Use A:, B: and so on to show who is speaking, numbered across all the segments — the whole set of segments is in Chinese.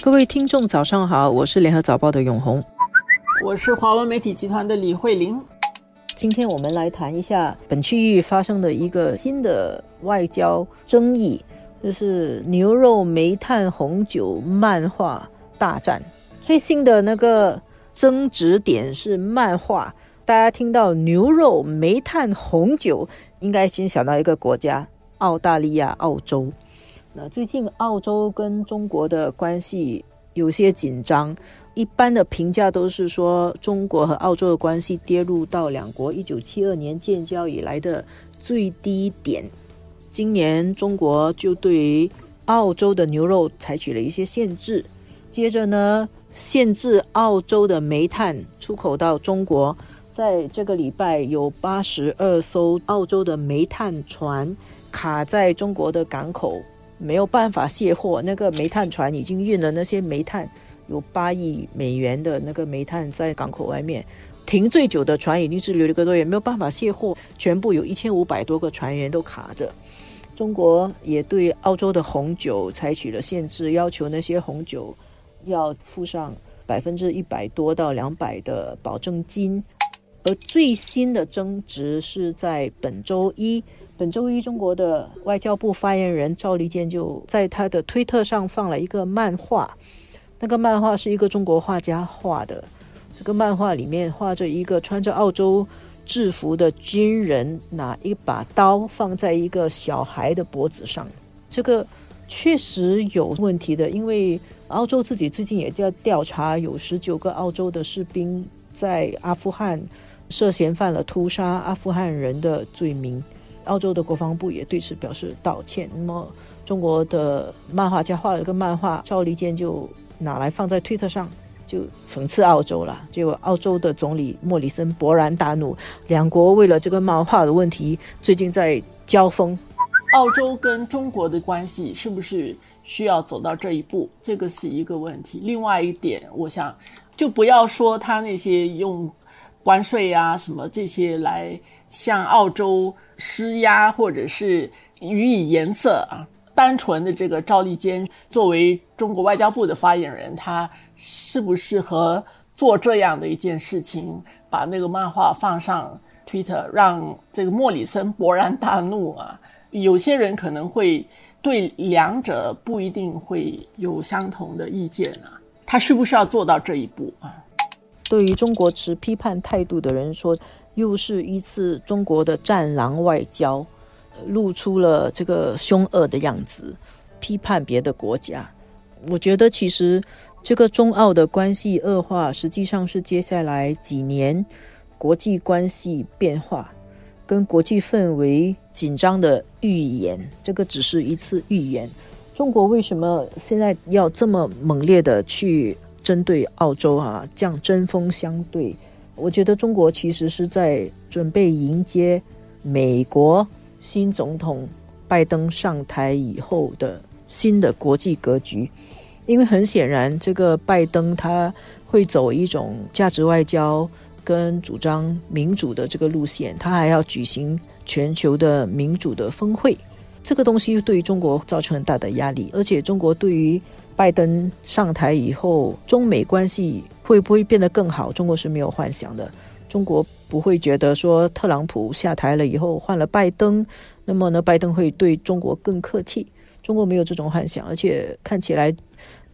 A: 各位听众，早上好，我是联合早报的永红，
B: 我是华文媒体集团的李慧玲。
A: 今天我们来谈一下本区域发生的一个新的外交争议，就是牛肉、煤炭、红酒漫画大战。最新的那个争执点是漫画，大家听到牛肉、煤炭、红酒，应该先想到一个国家——澳大利亚、澳洲。那最近澳洲跟中国的关系有些紧张，一般的评价都是说中国和澳洲的关系跌入到两国一九七二年建交以来的最低点。今年中国就对于澳洲的牛肉采取了一些限制，接着呢，限制澳洲的煤炭出口到中国。在这个礼拜，有八十二艘澳洲的煤炭船卡在中国的港口。没有办法卸货，那个煤炭船已经运了那些煤炭，有八亿美元的那个煤炭在港口外面停最久的船已经滞留了一个多月，没有办法卸货，全部有一千五百多个船员都卡着。中国也对澳洲的红酒采取了限制，要求那些红酒要付上百分之一百多到两百的保证金。而最新的争执是在本周一。本周一，中国的外交部发言人赵立坚就在他的推特上放了一个漫画，那个漫画是一个中国画家画的。这个漫画里面画着一个穿着澳洲制服的军人，拿一把刀放在一个小孩的脖子上。这个确实有问题的，因为澳洲自己最近也在调查，有十九个澳洲的士兵在阿富汗涉嫌犯了屠杀阿富汗人的罪名。澳洲的国防部也对此表示道歉。那么，中国的漫画家画了一个漫画，赵立坚就拿来放在推特上，就讽刺澳洲了。结果，澳洲的总理莫里森勃然大怒，两国为了这个漫画的问题，最近在交锋。
B: 澳洲跟中国的关系是不是需要走到这一步？这个是一个问题。另外一点，我想就不要说他那些用关税呀什么这些来向澳洲。施压或者是予以颜色啊，单纯的这个赵立坚作为中国外交部的发言人，他适不适合做这样的一件事情？把那个漫画放上 Twitter，让这个莫里森勃然大怒啊！有些人可能会对两者不一定会有相同的意见啊，他需不需要做到这一步啊？
A: 对于中国持批判态度的人说。又是一次中国的战狼外交，露出了这个凶恶的样子，批判别的国家。我觉得其实这个中澳的关系恶化，实际上是接下来几年国际关系变化跟国际氛围紧张的预言。这个只是一次预言。中国为什么现在要这么猛烈的去针对澳洲啊？这样针锋相对？我觉得中国其实是在准备迎接美国新总统拜登上台以后的新的国际格局，因为很显然，这个拜登他会走一种价值外交跟主张民主的这个路线，他还要举行全球的民主的峰会，这个东西对于中国造成很大的压力，而且中国对于。拜登上台以后，中美关系会不会变得更好？中国是没有幻想的。中国不会觉得说特朗普下台了以后换了拜登，那么呢，拜登会对中国更客气。中国没有这种幻想，而且看起来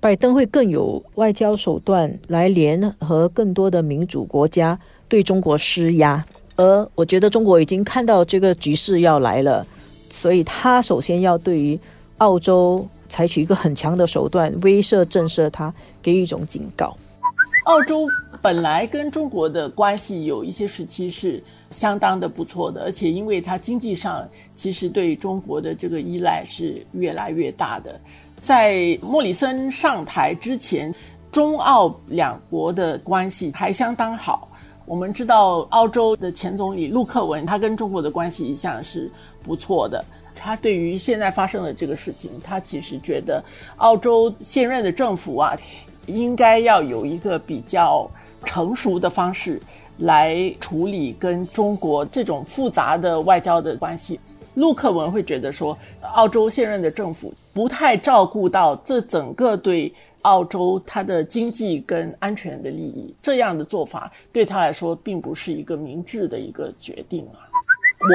A: 拜登会更有外交手段来联合更多的民主国家对中国施压。而我觉得中国已经看到这个局势要来了，所以他首先要对于澳洲。采取一个很强的手段威慑震慑他，给予一种警告。
B: 澳洲本来跟中国的关系有一些时期是相当的不错的，而且因为它经济上其实对中国的这个依赖是越来越大的。在莫里森上台之前，中澳两国的关系还相当好。我们知道，澳洲的前总理陆克文，他跟中国的关系一向是不错的。他对于现在发生的这个事情，他其实觉得澳洲现任的政府啊，应该要有一个比较成熟的方式来处理跟中国这种复杂的外交的关系。陆克文会觉得说，澳洲现任的政府不太照顾到这整个对澳洲它的经济跟安全的利益。这样的做法对他来说并不是一个明智的一个决定啊。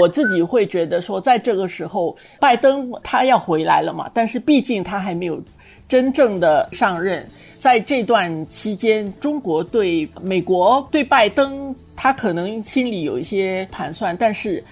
B: 我自己会觉得说，在这个时候，拜登他要回来了嘛，但是毕竟他还没有真正的上任。在这段期间，中国对美国、对拜登，他可能心里有一些盘算，但是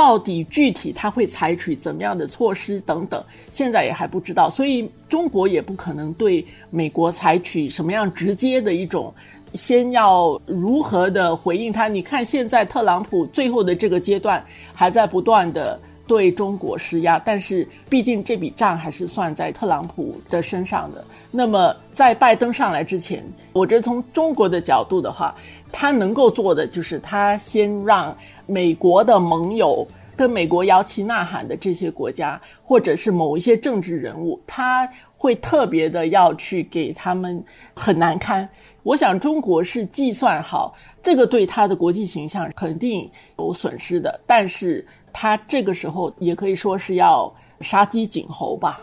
B: 到底具体他会采取怎么样的措施等等，现在也还不知道。所以中国也不可能对美国采取什么样直接的一种，先要如何的回应他？你看现在特朗普最后的这个阶段还在不断的。对中国施压，但是毕竟这笔账还是算在特朗普的身上的。那么在拜登上来之前，我觉得从中国的角度的话，他能够做的就是他先让美国的盟友跟美国摇旗呐喊的这些国家，或者是某一些政治人物，他会特别的要去给他们很难堪。我想中国是计算好这个对他的国际形象肯定有损失的，但是。他这个时候也可以说是要杀鸡儆猴吧。